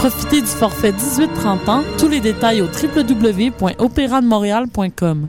Profitez du forfait 18-30 ans. Tous les détails au www.opérademontréal.com.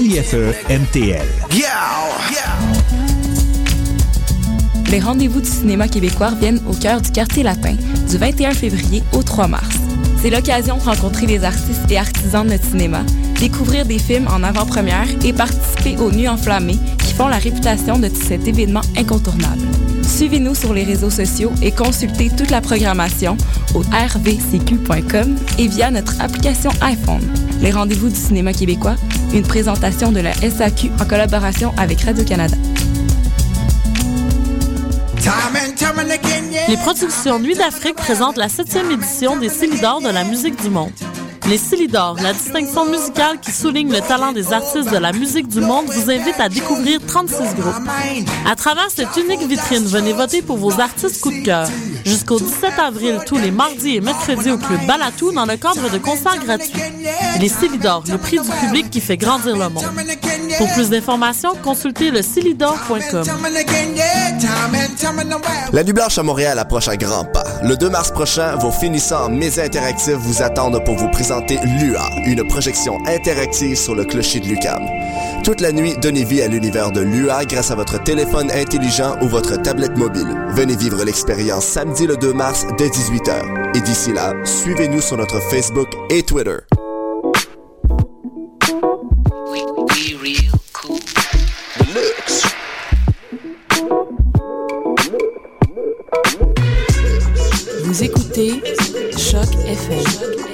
LIFE MTL. Les rendez-vous du cinéma québécois viennent au cœur du quartier latin du 21 février au 3 mars. C'est l'occasion de rencontrer les artistes et artisans de notre cinéma, découvrir des films en avant-première et participer aux Nuits enflammées qui font la réputation de cet événement incontournable. Suivez-nous sur les réseaux sociaux et consultez toute la programmation au rvcq.com et via notre application iPhone. Les rendez-vous du cinéma québécois, une présentation de la SAQ en collaboration avec Radio-Canada. Les productions Nuit d'Afrique présentent la septième édition des Célidors de la musique du monde. Les Célidors, la distinction musicale qui souligne le talent des artistes de la musique du monde, vous invite à découvrir 36 groupes. À travers cette unique vitrine, venez voter pour vos artistes coup de cœur. Jusqu'au 17 avril, tous les mardis et mercredis au Club Balatou dans le cadre de concerts gratuits. Les Célidors, le prix du public qui fait grandir le monde. Pour plus d'informations, consultez le La Nuit Blanche à Montréal approche à grands pas. Le 2 mars prochain, vos finissants Médias Interactifs vous attendent pour vous présenter LUA, une projection interactive sur le clocher de Lucam. Toute la nuit, donnez vie à l'univers de LUA grâce à votre téléphone intelligent ou votre tablette mobile. Venez vivre l'expérience samedi le 2 mars dès 18h. Et d'ici là, suivez-nous sur notre Facebook et Twitter. Vous écoutez Choc FM,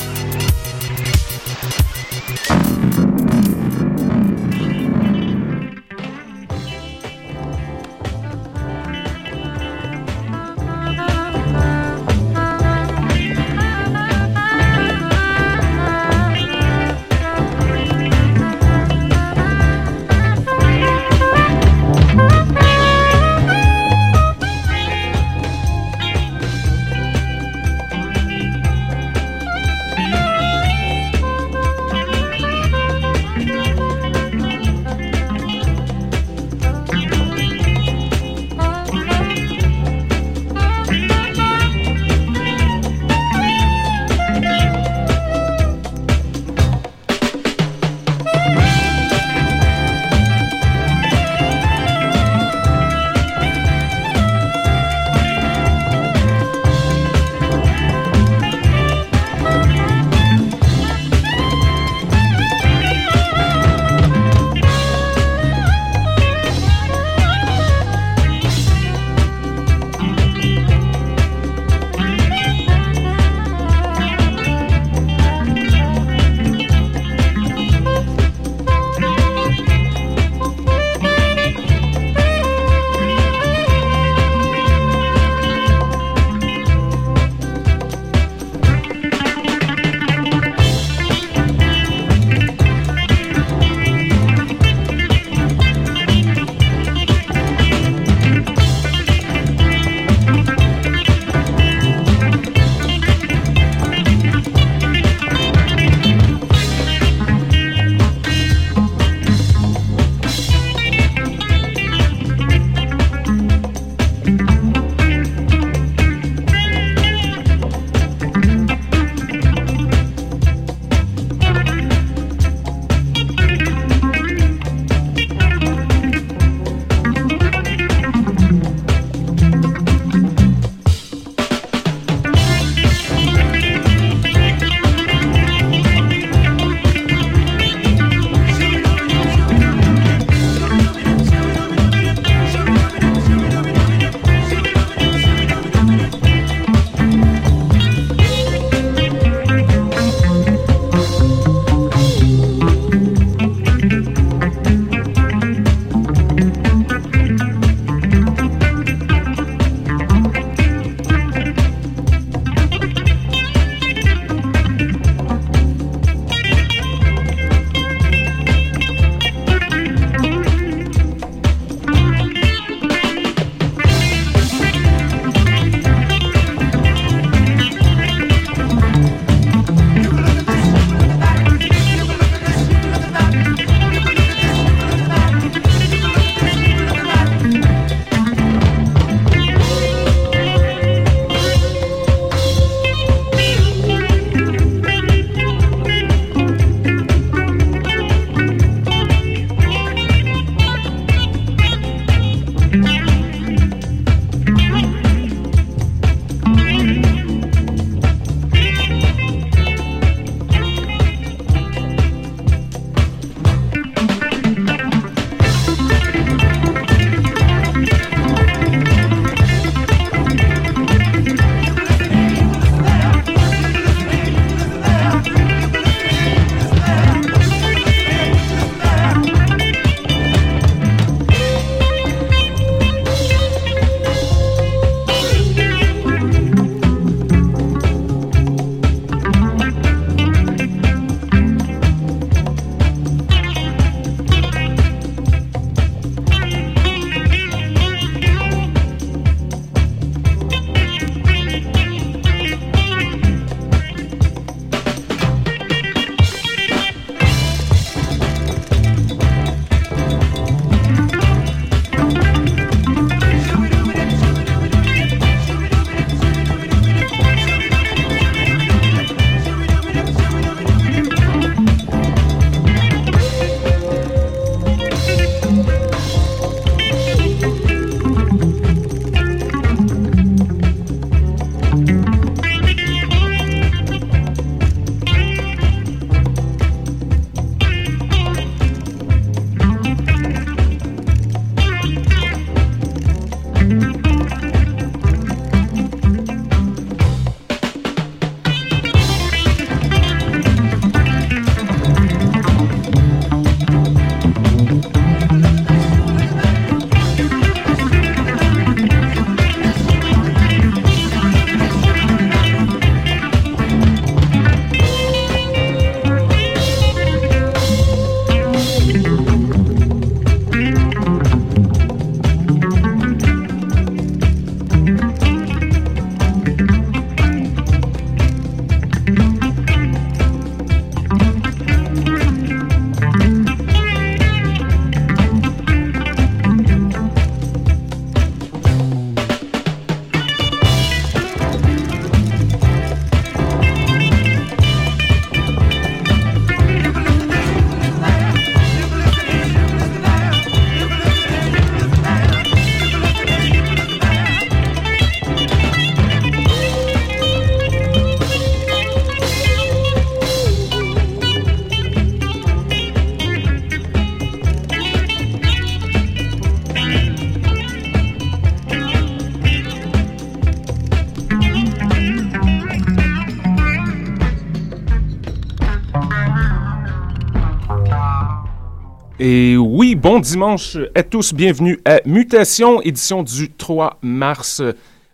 Et oui, bon dimanche à tous. Bienvenue à Mutation, édition du 3 mars.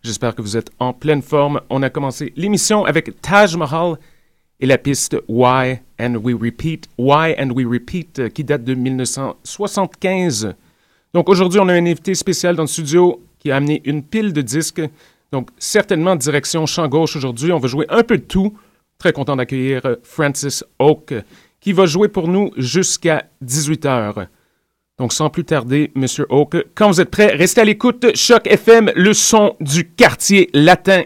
J'espère que vous êtes en pleine forme. On a commencé l'émission avec Taj Mahal et la piste Why and We Repeat. Why and We Repeat euh, qui date de 1975. Donc aujourd'hui, on a un invité spécial dans le studio qui a amené une pile de disques. Donc certainement direction champ gauche aujourd'hui. On va jouer un peu de tout. Très content d'accueillir euh, Francis Oak qui va jouer pour nous jusqu'à 18h. Donc, sans plus tarder, Monsieur Oak, quand vous êtes prêt, restez à l'écoute. Choc FM, le son du quartier latin.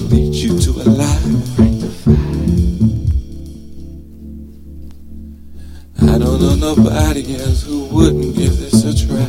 will lead you to a life. I don't know nobody else who wouldn't give this a try.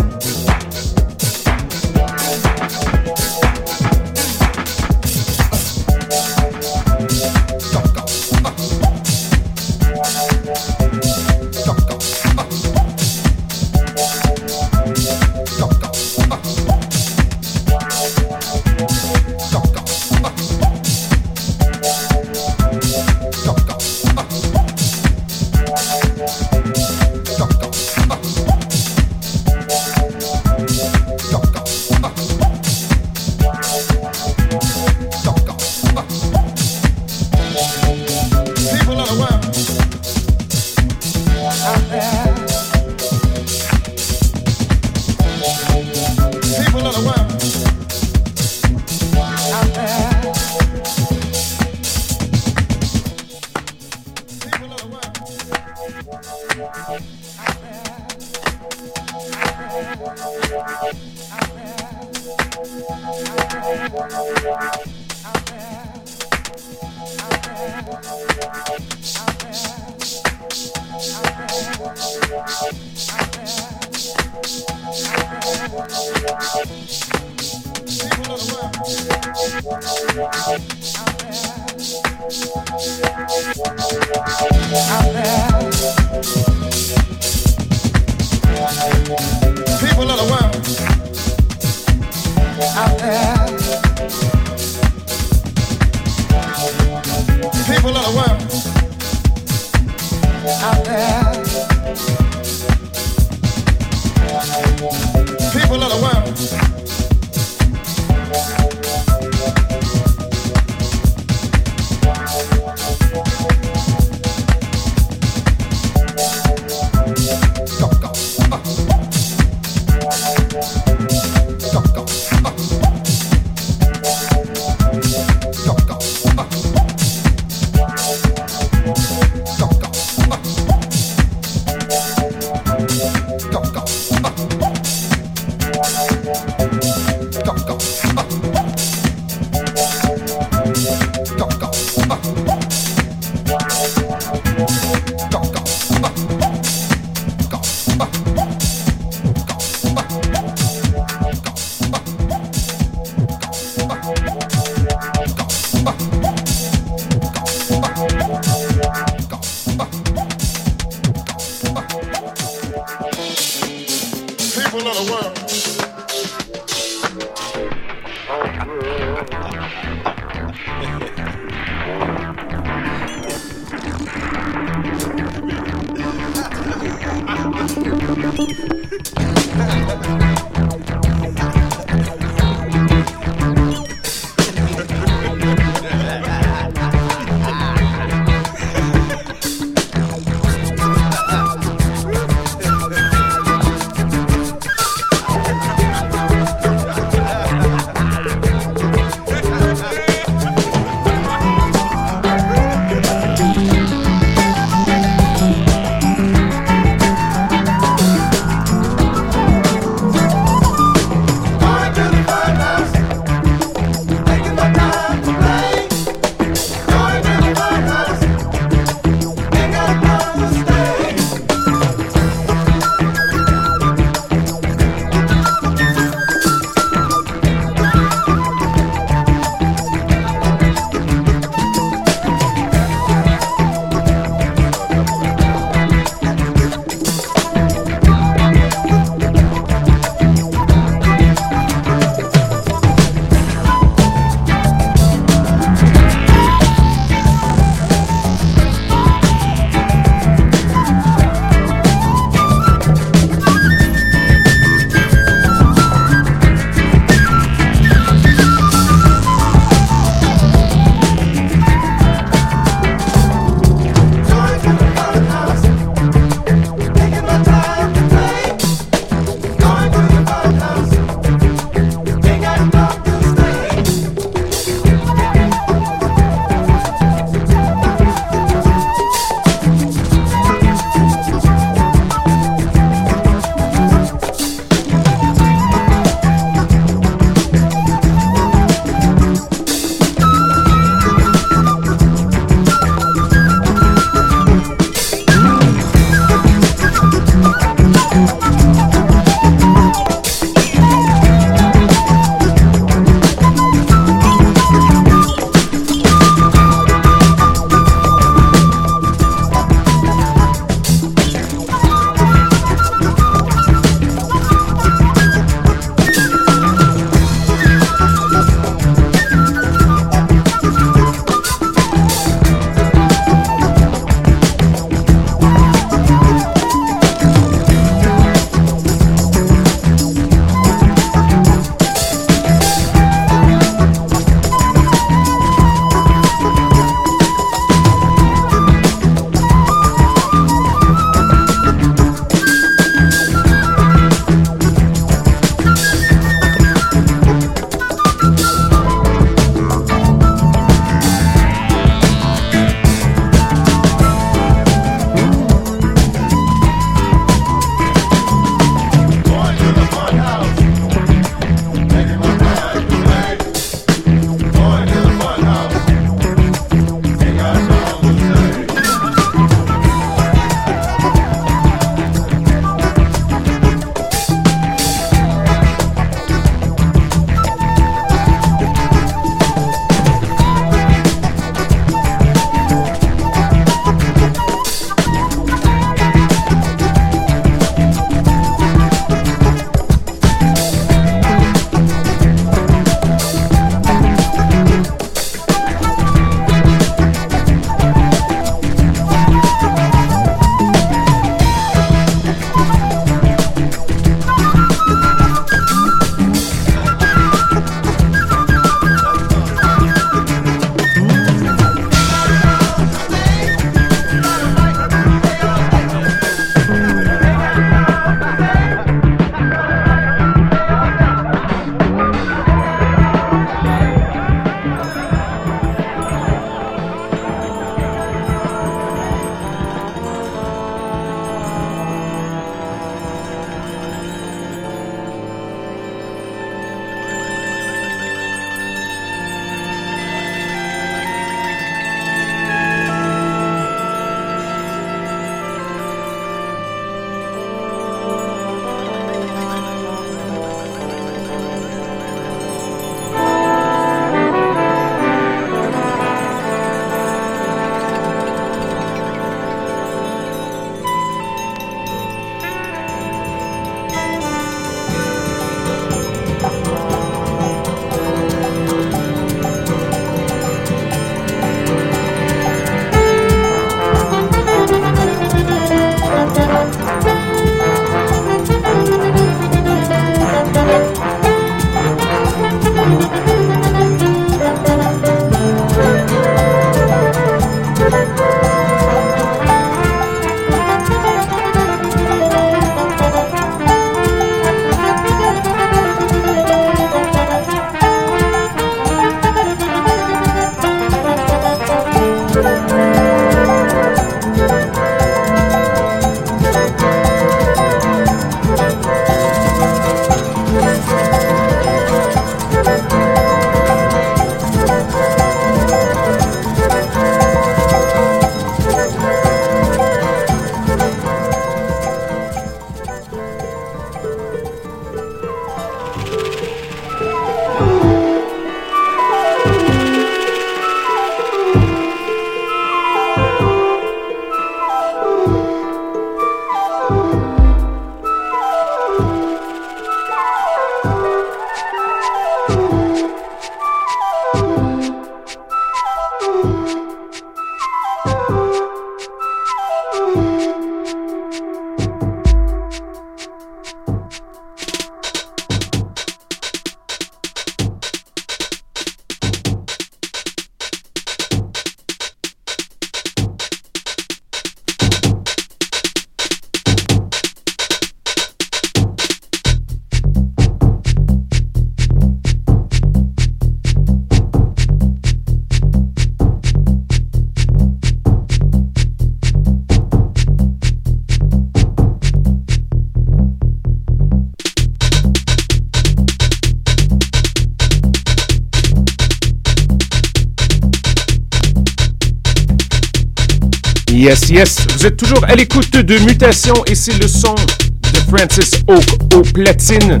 Yes, yes, vous êtes toujours à l'écoute de Mutation et c'est le son de Francis Oak au platine.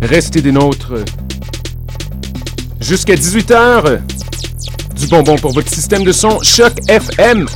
Restez des nôtres jusqu'à 18h. Du bonbon pour votre système de son Choc FM.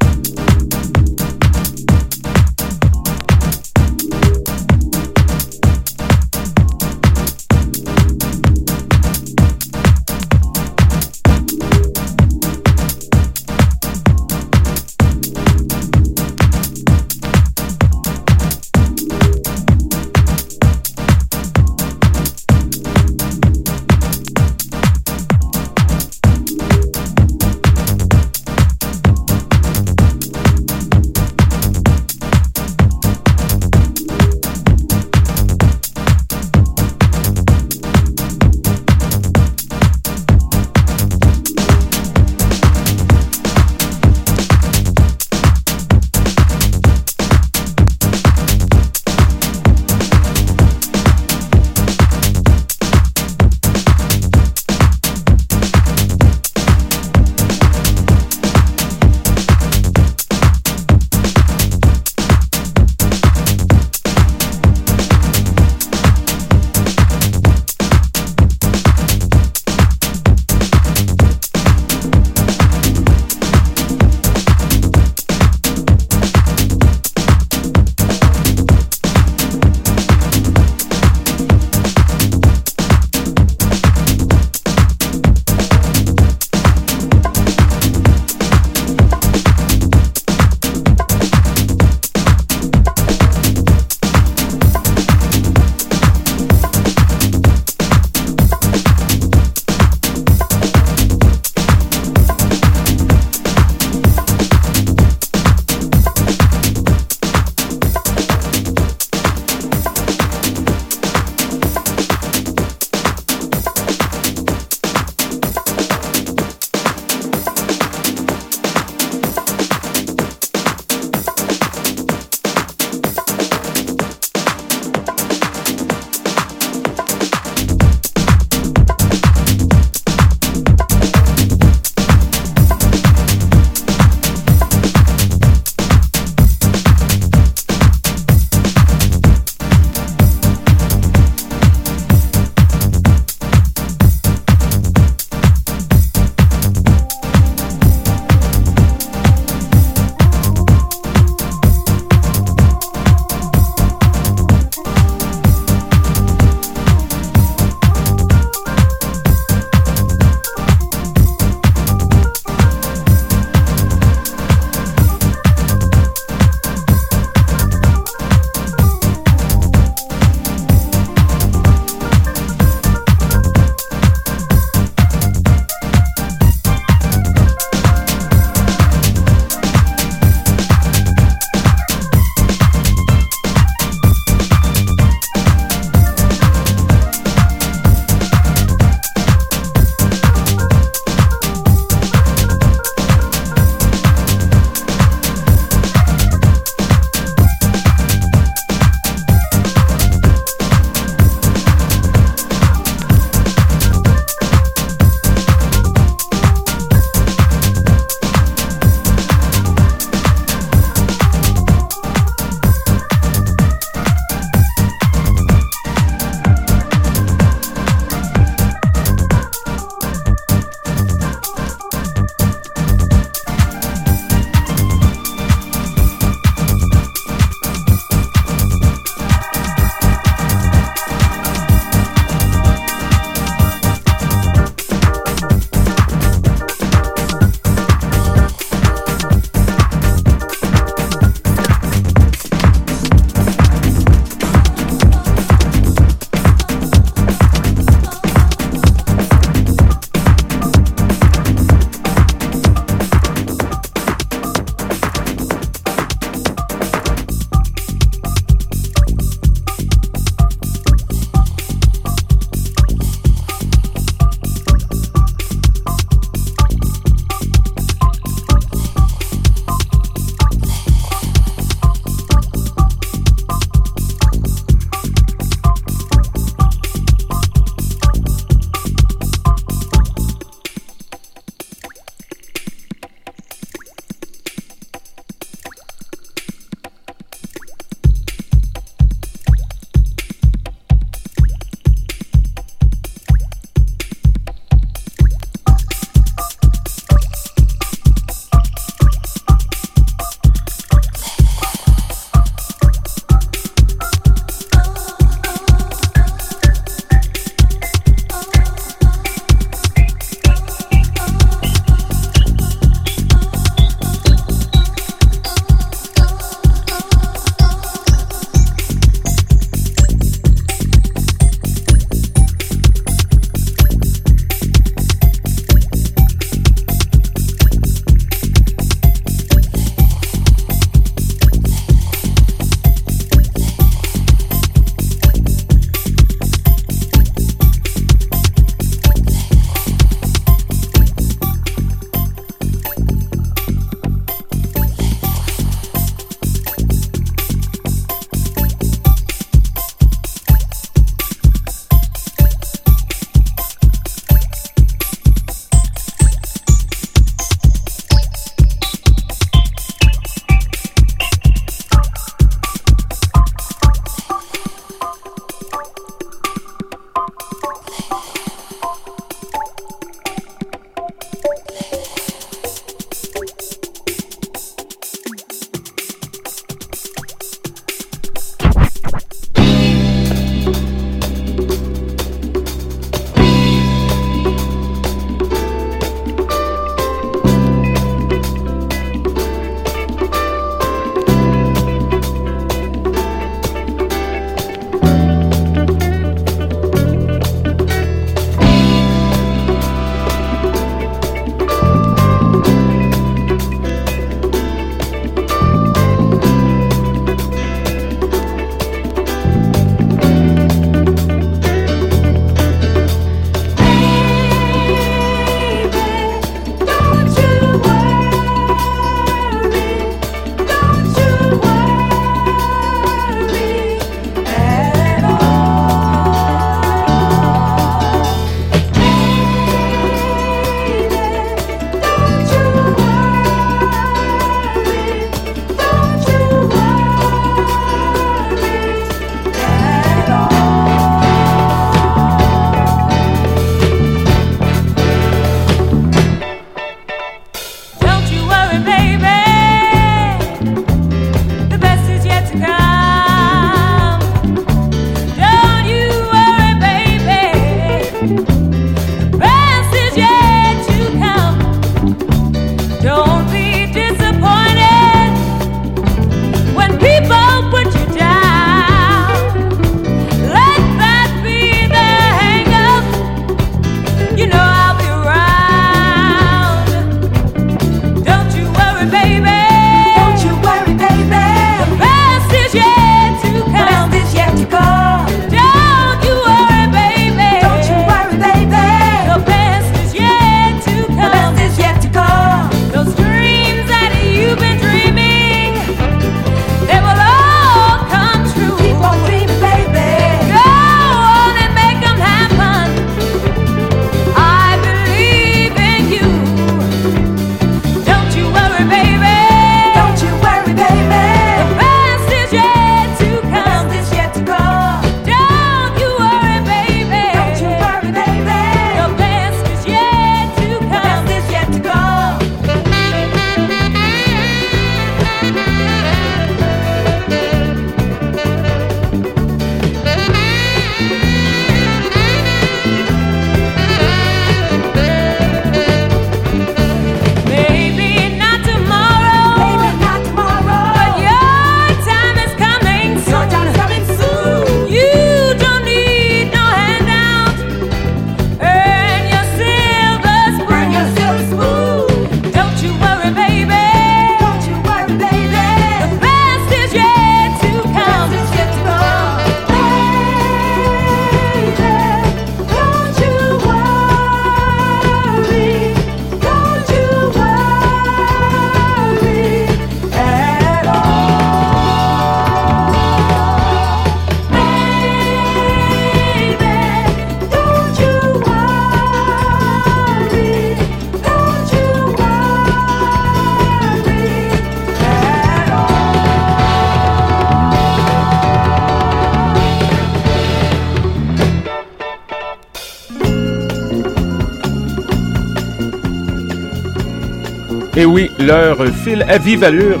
À vive allure.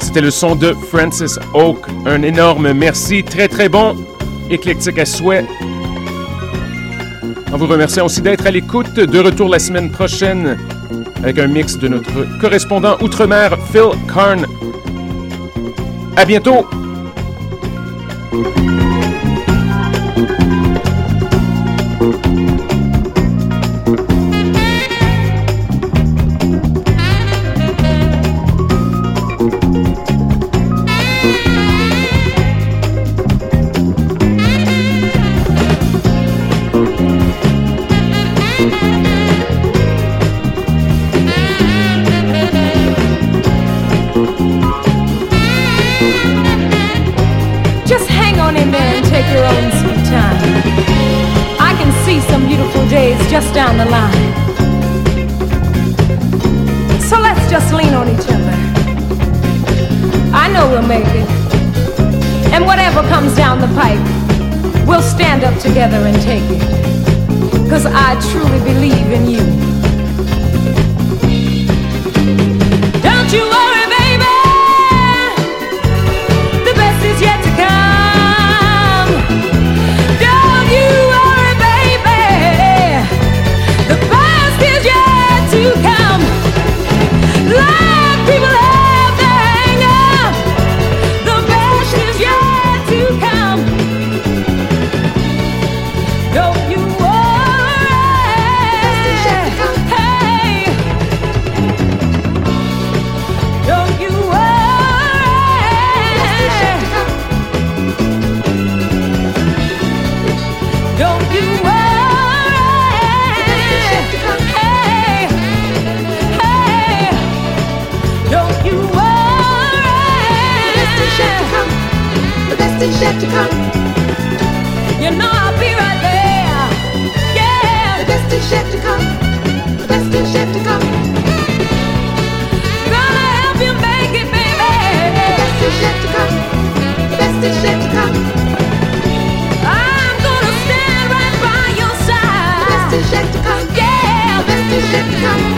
C'était le son de Francis Oak. Un énorme merci, très très bon, éclectique à souhait. En vous remerciant aussi d'être à l'écoute. De retour la semaine prochaine avec un mix de notre correspondant outre-mer, Phil Karn. À bientôt! Days just down the line. So let's just lean on each other. I know we'll make it. And whatever comes down the pipe, we'll stand up together and take it. Cause I truly believe in you. Don't you To come. You know I'll be right there. Yeah. To come. To come. Gonna help you make it, baby. To come. To come. I'm gonna stand right by your side. To come. Yeah, to come.